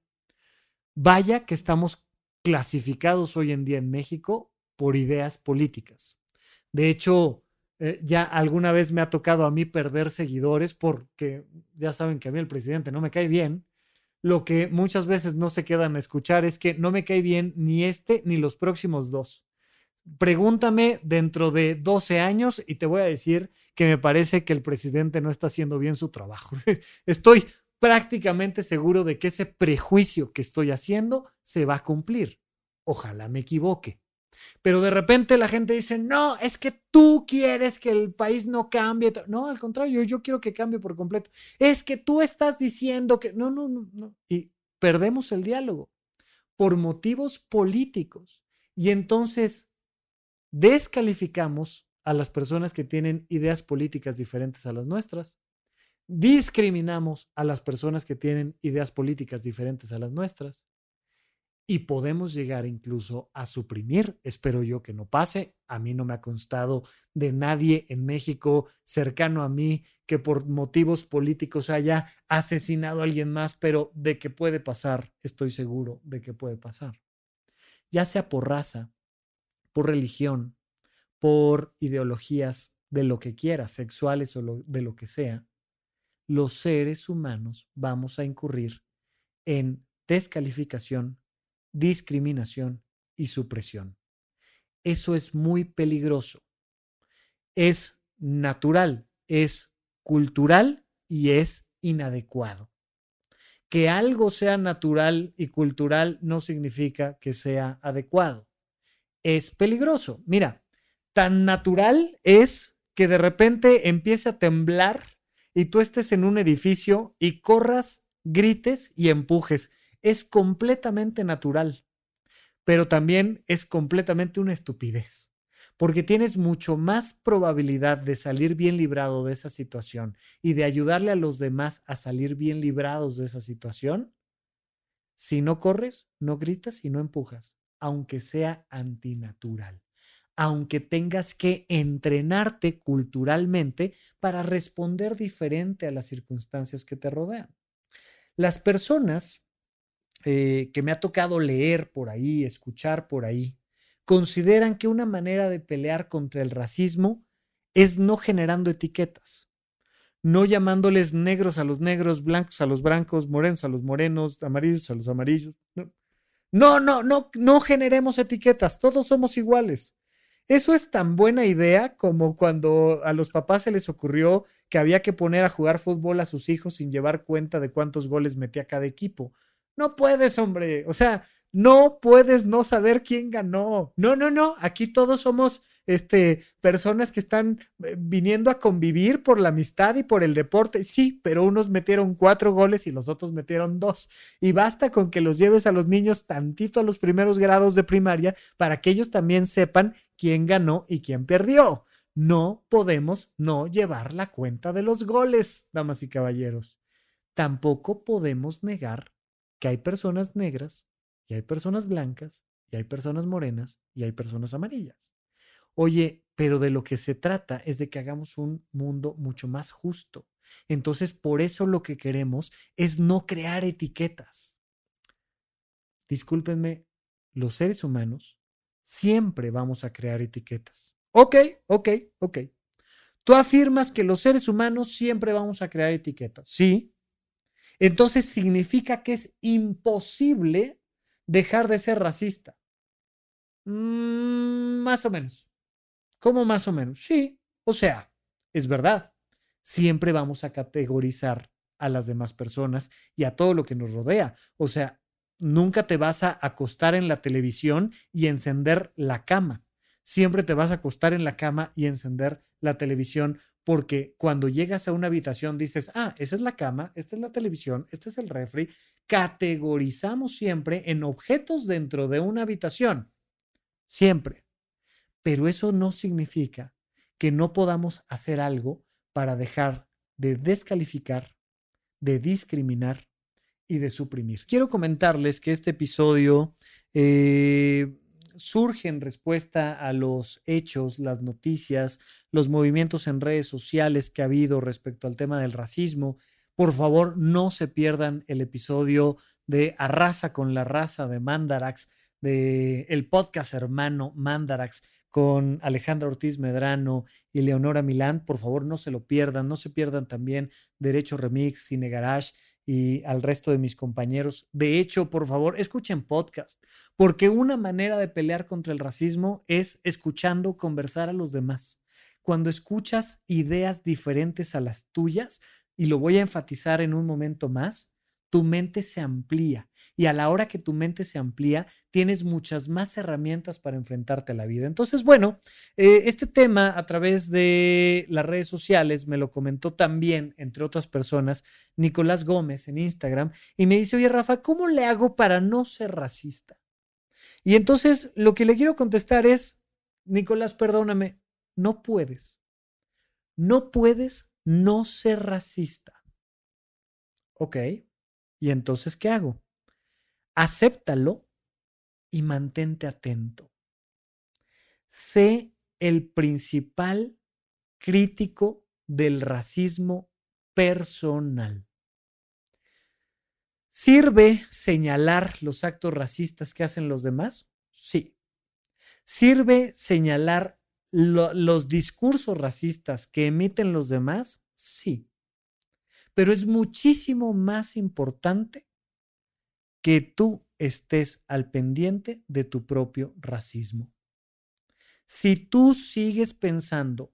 Vaya que estamos clasificados hoy en día en México por ideas políticas. De hecho, eh, ya alguna vez me ha tocado a mí perder seguidores porque ya saben que a mí el presidente no me cae bien. Lo que muchas veces no se quedan a escuchar es que no me cae bien ni este ni los próximos dos. Pregúntame dentro de 12 años y te voy a decir que me parece que el presidente no está haciendo bien su trabajo. Estoy prácticamente seguro de que ese prejuicio que estoy haciendo se va a cumplir. Ojalá me equivoque. Pero de repente la gente dice, no, es que tú quieres que el país no cambie. No, al contrario, yo quiero que cambie por completo. Es que tú estás diciendo que no, no, no, no. Y perdemos el diálogo por motivos políticos. Y entonces descalificamos a las personas que tienen ideas políticas diferentes a las nuestras. Discriminamos a las personas que tienen ideas políticas diferentes a las nuestras y podemos llegar incluso a suprimir. Espero yo que no pase. A mí no me ha constado de nadie en México cercano a mí que por motivos políticos haya asesinado a alguien más, pero de que puede pasar, estoy seguro de que puede pasar. Ya sea por raza, por religión, por ideologías de lo que quiera, sexuales o de lo que sea, los seres humanos vamos a incurrir en descalificación, discriminación y supresión. Eso es muy peligroso. Es natural, es cultural y es inadecuado. Que algo sea natural y cultural no significa que sea adecuado. Es peligroso. Mira, tan natural es que de repente empiece a temblar y tú estés en un edificio y corras, grites y empujes. Es completamente natural, pero también es completamente una estupidez, porque tienes mucho más probabilidad de salir bien librado de esa situación y de ayudarle a los demás a salir bien librados de esa situación si no corres, no gritas y no empujas, aunque sea antinatural aunque tengas que entrenarte culturalmente para responder diferente a las circunstancias que te rodean. Las personas eh, que me ha tocado leer por ahí, escuchar por ahí, consideran que una manera de pelear contra el racismo es no generando etiquetas, no llamándoles negros a los negros, blancos a los blancos, morenos a los morenos, amarillos a los amarillos. No, no, no, no generemos etiquetas, todos somos iguales. Eso es tan buena idea como cuando a los papás se les ocurrió que había que poner a jugar fútbol a sus hijos sin llevar cuenta de cuántos goles metía cada equipo. No puedes, hombre. O sea, no puedes no saber quién ganó. No, no, no. Aquí todos somos este, personas que están eh, viniendo a convivir por la amistad y por el deporte. Sí, pero unos metieron cuatro goles y los otros metieron dos. Y basta con que los lleves a los niños tantito a los primeros grados de primaria para que ellos también sepan quién ganó y quién perdió. No podemos no llevar la cuenta de los goles, damas y caballeros. Tampoco podemos negar que hay personas negras y hay personas blancas y hay personas morenas y hay personas amarillas. Oye, pero de lo que se trata es de que hagamos un mundo mucho más justo. Entonces, por eso lo que queremos es no crear etiquetas. Discúlpenme, los seres humanos siempre vamos a crear etiquetas. Ok, ok, ok. Tú afirmas que los seres humanos siempre vamos a crear etiquetas. Sí, entonces significa que es imposible dejar de ser racista. Mm, más o menos. ¿Cómo más o menos? Sí, o sea, es verdad. Siempre vamos a categorizar a las demás personas y a todo lo que nos rodea. O sea, nunca te vas a acostar en la televisión y encender la cama. Siempre te vas a acostar en la cama y encender la televisión porque cuando llegas a una habitación dices, ah, esa es la cama, esta es la televisión, este es el refri, categorizamos siempre en objetos dentro de una habitación, siempre. Pero eso no significa que no podamos hacer algo para dejar de descalificar, de discriminar y de suprimir. Quiero comentarles que este episodio eh, surge en respuesta a los hechos, las noticias, los movimientos en redes sociales que ha habido respecto al tema del racismo. Por favor, no se pierdan el episodio de Arrasa con la raza de Mandarax, de el podcast hermano Mandarax con Alejandra Ortiz Medrano y Leonora Milán. Por favor, no se lo pierdan. No se pierdan también Derecho Remix, Cine Garage y al resto de mis compañeros. De hecho, por favor, escuchen podcast, porque una manera de pelear contra el racismo es escuchando conversar a los demás. Cuando escuchas ideas diferentes a las tuyas, y lo voy a enfatizar en un momento más, tu mente se amplía. Y a la hora que tu mente se amplía, tienes muchas más herramientas para enfrentarte a la vida. Entonces, bueno, eh, este tema a través de las redes sociales me lo comentó también, entre otras personas, Nicolás Gómez en Instagram, y me dice, oye, Rafa, ¿cómo le hago para no ser racista? Y entonces lo que le quiero contestar es, Nicolás, perdóname, no puedes. No puedes no ser racista. Ok. ¿Y entonces qué hago? Acéptalo y mantente atento. Sé el principal crítico del racismo personal. ¿Sirve señalar los actos racistas que hacen los demás? Sí. ¿Sirve señalar los discursos racistas que emiten los demás? Sí pero es muchísimo más importante que tú estés al pendiente de tu propio racismo. Si tú sigues pensando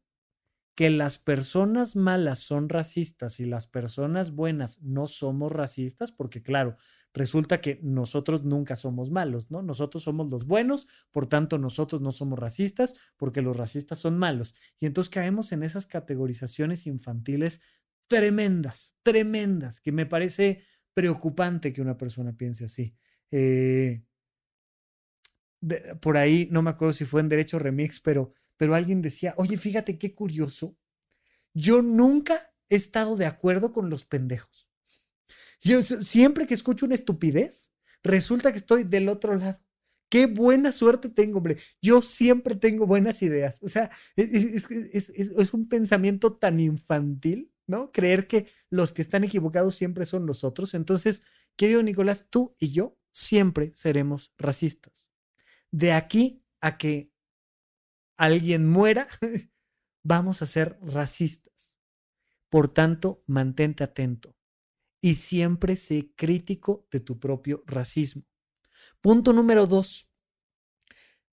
que las personas malas son racistas y las personas buenas no somos racistas, porque claro, resulta que nosotros nunca somos malos, ¿no? Nosotros somos los buenos, por tanto nosotros no somos racistas porque los racistas son malos. Y entonces caemos en esas categorizaciones infantiles tremendas, tremendas, que me parece preocupante que una persona piense así. Eh, por ahí, no me acuerdo si fue en Derecho Remix, pero, pero alguien decía, oye, fíjate qué curioso, yo nunca he estado de acuerdo con los pendejos. Yo siempre que escucho una estupidez, resulta que estoy del otro lado. Qué buena suerte tengo, hombre. Yo siempre tengo buenas ideas. O sea, es, es un pensamiento tan infantil ¿no? Creer que los que están equivocados siempre son los otros. Entonces, querido Nicolás, tú y yo siempre seremos racistas. De aquí a que alguien muera, vamos a ser racistas. Por tanto, mantente atento y siempre sé crítico de tu propio racismo. Punto número dos,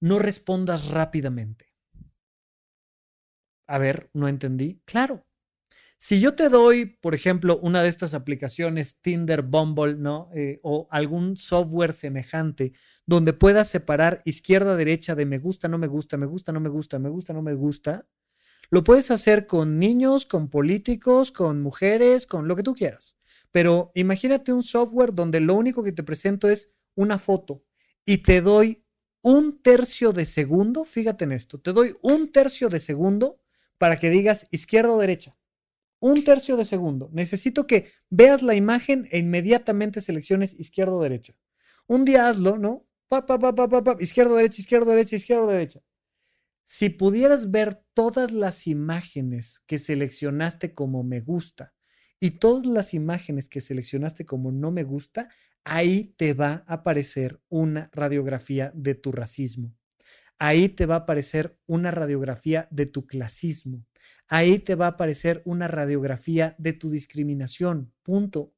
no respondas rápidamente. A ver, no entendí. Claro, si yo te doy, por ejemplo, una de estas aplicaciones, Tinder, Bumble, ¿no? Eh, o algún software semejante donde puedas separar izquierda, derecha de me gusta, no me gusta, me gusta, no me gusta, me gusta, no me gusta, lo puedes hacer con niños, con políticos, con mujeres, con lo que tú quieras. Pero imagínate un software donde lo único que te presento es una foto y te doy un tercio de segundo, fíjate en esto, te doy un tercio de segundo para que digas izquierda o derecha un tercio de segundo. Necesito que veas la imagen e inmediatamente selecciones izquierda o derecha. Un día hazlo, ¿no? Pa, pa, pa, pa, izquierda, derecha, izquierda, derecha, izquierda, derecha. Si pudieras ver todas las imágenes que seleccionaste como me gusta y todas las imágenes que seleccionaste como no me gusta, ahí te va a aparecer una radiografía de tu racismo. Ahí te va a aparecer una radiografía de tu clasismo ahí te va a aparecer una radiografía de tu discriminación. Punto.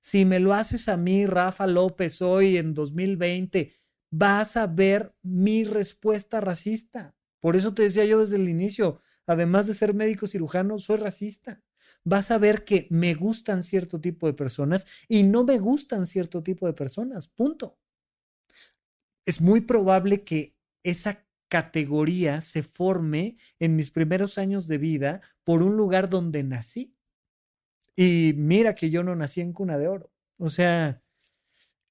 Si me lo haces a mí, Rafa López, hoy en 2020, vas a ver mi respuesta racista. Por eso te decía yo desde el inicio, además de ser médico cirujano, soy racista. Vas a ver que me gustan cierto tipo de personas y no me gustan cierto tipo de personas. Punto. Es muy probable que esa categoría se forme en mis primeros años de vida por un lugar donde nací. Y mira que yo no nací en cuna de oro. O sea,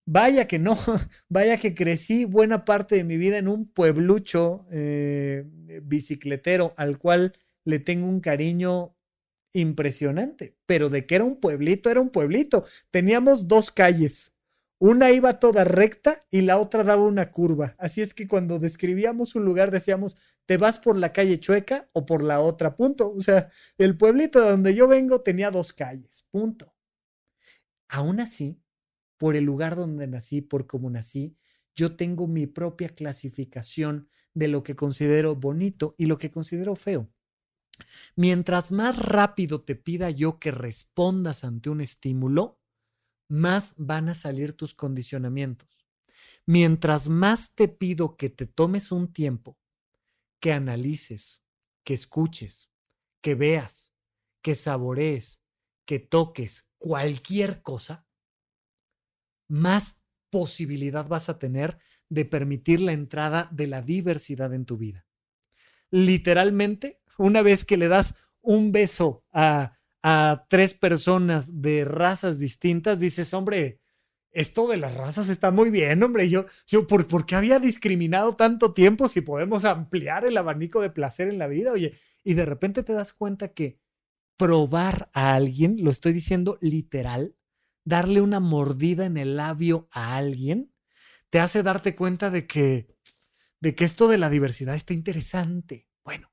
vaya que no, vaya que crecí buena parte de mi vida en un pueblucho eh, bicicletero al cual le tengo un cariño impresionante. Pero de que era un pueblito, era un pueblito. Teníamos dos calles una iba toda recta y la otra daba una curva. Así es que cuando describíamos un lugar decíamos, te vas por la calle chueca o por la otra, punto. O sea, el pueblito de donde yo vengo tenía dos calles, punto. Aún así, por el lugar donde nací, por cómo nací, yo tengo mi propia clasificación de lo que considero bonito y lo que considero feo. Mientras más rápido te pida yo que respondas ante un estímulo, más van a salir tus condicionamientos. Mientras más te pido que te tomes un tiempo, que analices, que escuches, que veas, que saborees, que toques cualquier cosa, más posibilidad vas a tener de permitir la entrada de la diversidad en tu vida. Literalmente, una vez que le das un beso a, tres personas de razas distintas, dices, hombre, esto de las razas está muy bien, hombre. Yo, yo ¿por, ¿por, qué había discriminado tanto tiempo si podemos ampliar el abanico de placer en la vida? Oye, y de repente te das cuenta que probar a alguien, lo estoy diciendo literal, darle una mordida en el labio a alguien, te hace darte cuenta de que, de que esto de la diversidad está interesante. Bueno,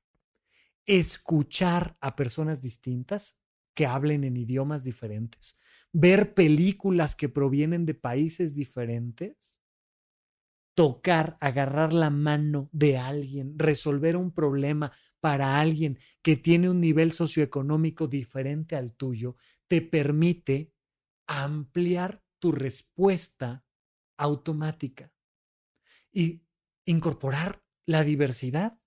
escuchar a personas distintas que hablen en idiomas diferentes, ver películas que provienen de países diferentes, tocar, agarrar la mano de alguien, resolver un problema para alguien que tiene un nivel socioeconómico diferente al tuyo, te permite ampliar tu respuesta automática y incorporar la diversidad.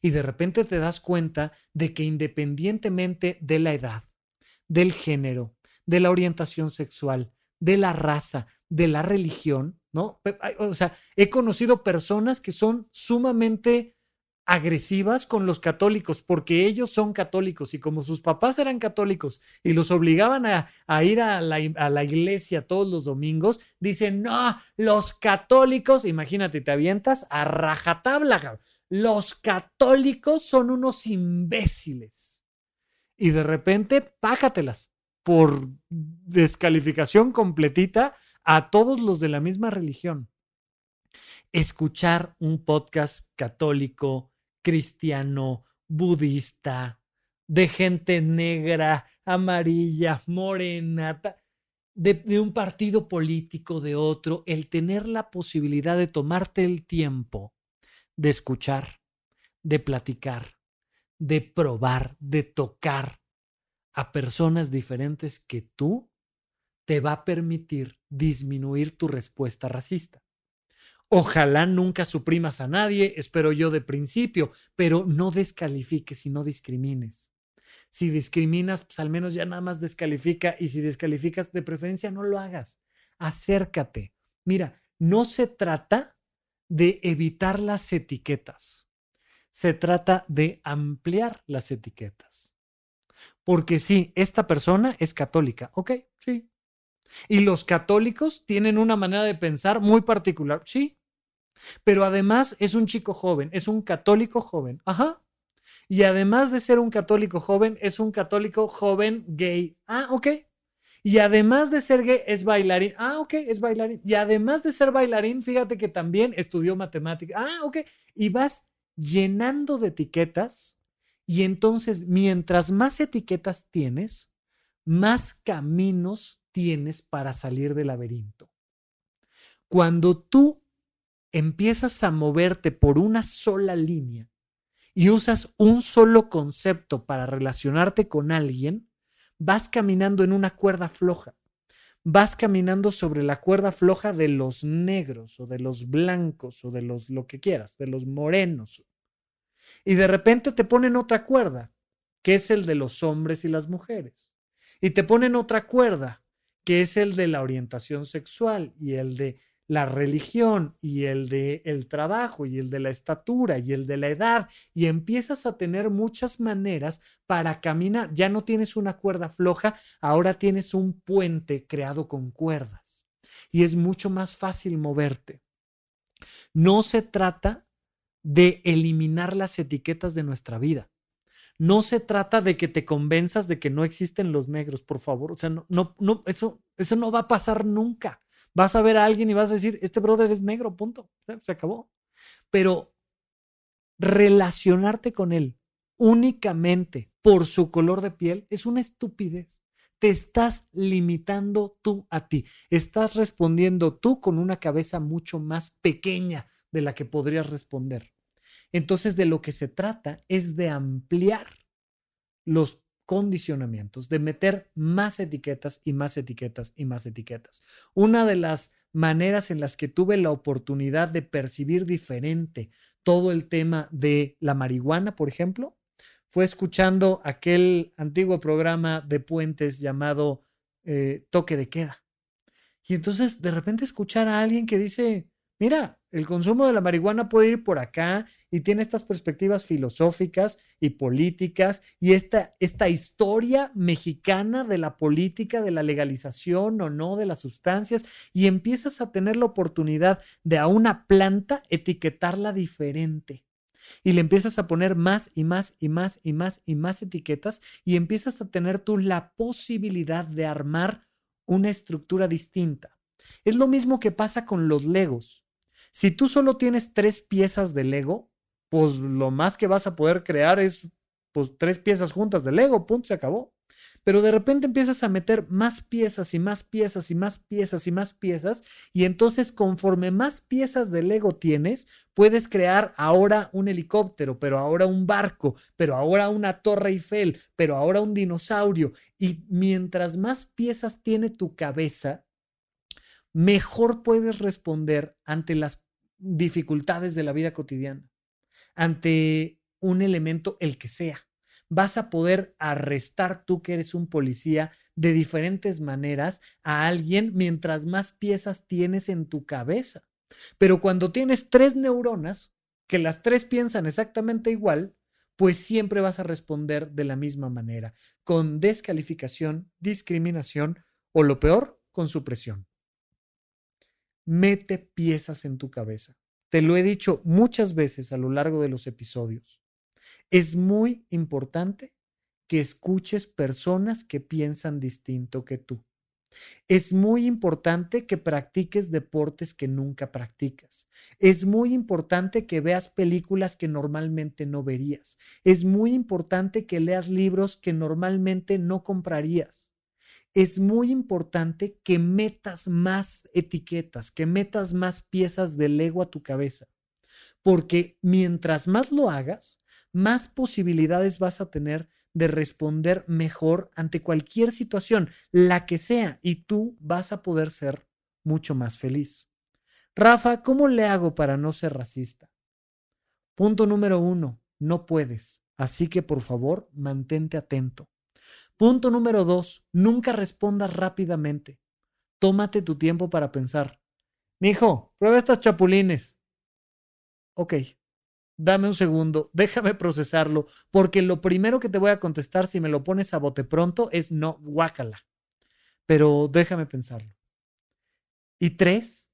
Y de repente te das cuenta de que independientemente de la edad, del género, de la orientación sexual, de la raza, de la religión, ¿no? O sea, he conocido personas que son sumamente agresivas con los católicos porque ellos son católicos y como sus papás eran católicos y los obligaban a, ir a la, a la, iglesia todos los domingos, dicen, no, los católicos, imagínate, te avientas a rajatabla, los católicos son unos imbéciles. Y de repente, pájatelas por descalificación completita a todos los de la misma religión. Escuchar un podcast católico, cristiano, budista, de gente negra, amarilla, morena, de, de, un partido político, de otro, el tener la posibilidad de tomarte el tiempo de escuchar, de platicar, de probar, de tocar a personas diferentes que tú, te va a permitir disminuir tu respuesta racista. Ojalá nunca suprimas a nadie, espero yo de principio, pero no descalifiques y no discrimines. Si discriminas, pues al menos ya nada más descalifica y si descalificas, de preferencia no lo hagas. Acércate. Mira, no se trata de evitar las etiquetas. Se trata de ampliar las etiquetas. Porque sí, esta persona es católica. Ok, sí, y los católicos tienen una manera de pensar muy particular, sí. Pero además es un chico joven, es un católico joven. Ajá. Y además de ser un católico joven, es un católico joven gay. Ah, ok. Y además de ser gay, es bailarín. Ah, ok, es bailarín. Y además de ser bailarín, fíjate que también estudió matemáticas. Ah, ok. Y vas llenando de etiquetas. Y entonces, mientras más etiquetas tienes, más caminos tienes para salir del laberinto. Cuando tú empiezas a moverte por una sola línea y usas un solo concepto para relacionarte con alguien, vas caminando en una cuerda floja. Vas caminando sobre la cuerda floja de los negros o de los blancos o de los lo que quieras, de los morenos. Y de repente te ponen otra cuerda, que es el de los hombres y las mujeres. Y te ponen otra cuerda, que es el de la orientación sexual y el de la religión y el de el trabajo y el de la estatura y el de la edad y empiezas a tener muchas maneras para caminar, ya no tienes una cuerda floja, ahora tienes un puente creado con cuerdas y es mucho más fácil moverte. No se trata de eliminar las etiquetas de nuestra vida. No se trata de que te convenzas de que no existen los negros, por favor. O sea, no, no, no, eso, eso no va a pasar nunca. Vas a ver a alguien y vas a decir, este brother es negro, punto. Se acabó. Pero relacionarte con él únicamente por su color de piel es una estupidez. Te estás limitando tú a ti. Estás respondiendo tú con una cabeza mucho más pequeña de la que podrías responder. Entonces, de lo que se trata es de ampliar los condicionamientos, de meter más etiquetas y más etiquetas y más etiquetas. Una de las maneras en las que tuve la oportunidad de percibir diferente todo el tema de la marihuana, por ejemplo, fue escuchando aquel antiguo programa de puentes llamado eh, Toque de Queda. Y entonces de repente escuchar a alguien que dice, mira, el consumo de la marihuana puede ir por acá y tiene estas perspectivas filosóficas y políticas y esta, esta historia mexicana de la política, de la legalización o no de las sustancias y empiezas a tener la oportunidad de a una planta etiquetarla diferente. Y le empiezas a poner más y más y más y más y más etiquetas y empiezas a tener tú la posibilidad de armar una estructura distinta. Es lo mismo que pasa con los legos. Si tú solo tienes tres piezas de Lego, pues lo más que vas a poder crear es pues tres piezas juntas de Lego, punto, se acabó. Pero de repente empiezas a meter más piezas y más piezas y más piezas y más piezas y entonces conforme más piezas de Lego tienes, puedes crear ahora un helicóptero, pero ahora un barco, pero ahora una torre Eiffel, pero ahora un dinosaurio. Y mientras más piezas tiene tu cabeza, mejor puedes responder ante las dificultades de la vida cotidiana, ante un elemento, el que sea. Vas a poder arrestar tú que eres un policía de diferentes maneras a alguien mientras más piezas tienes en tu cabeza. Pero cuando tienes tres neuronas, que las tres piensan exactamente igual, pues siempre vas a responder de la misma manera, con descalificación, discriminación o lo peor, con supresión mete piezas en tu cabeza. Te lo he dicho muchas veces a lo largo de los episodios. Es muy importante que escuches personas que piensan distinto que tú. Es muy importante que practiques deportes que nunca practicas. Es muy importante que veas películas que normalmente no verías. Es muy importante que leas libros que normalmente no comprarías es muy importante que metas más etiquetas, que metas más piezas de Lego a tu cabeza, porque mientras más lo hagas, más posibilidades vas a tener de responder mejor ante cualquier situación, la que sea, y tú vas a poder ser mucho más feliz. Rafa, ¿cómo le hago para no ser racista? Punto número uno, no puedes, así que por favor mantente atento. Punto número dos, nunca respondas rápidamente. Tómate tu tiempo para pensar. Mijo, prueba estas chapulines. Ok, dame un segundo, déjame procesarlo, porque lo primero que te voy a contestar si me lo pones a bote pronto es no, guácala. Pero déjame pensarlo. Y tres,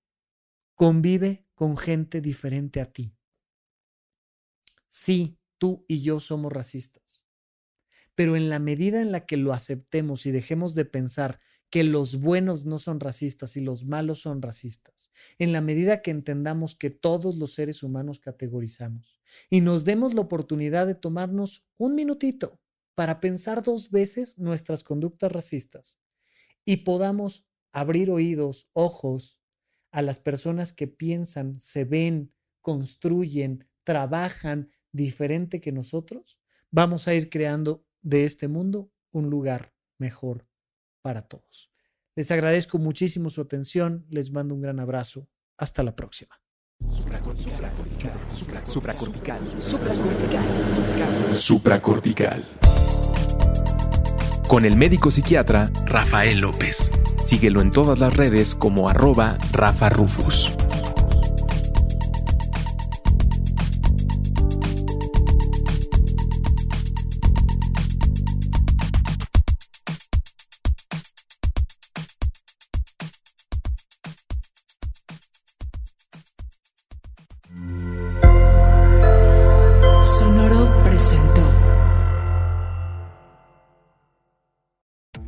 convive con gente diferente a ti. Sí, tú y yo somos racistas pero en la medida en la que lo aceptemos y dejemos de pensar que los buenos no son racistas y los malos son racistas, en la medida que entendamos que todos los seres humanos categorizamos y nos demos la oportunidad de tomarnos un minutito para pensar dos veces nuestras conductas racistas y podamos abrir oídos, ojos a las personas que piensan, se ven, construyen, trabajan diferente que nosotros, vamos a ir creando de este mundo un lugar mejor para todos. Les agradezco muchísimo su atención, les mando un gran abrazo. Hasta la próxima. Supracortical. Supracortical. Con el médico psiquiatra Rafael López. Síguelo en todas las redes como arroba Rafa Rufus.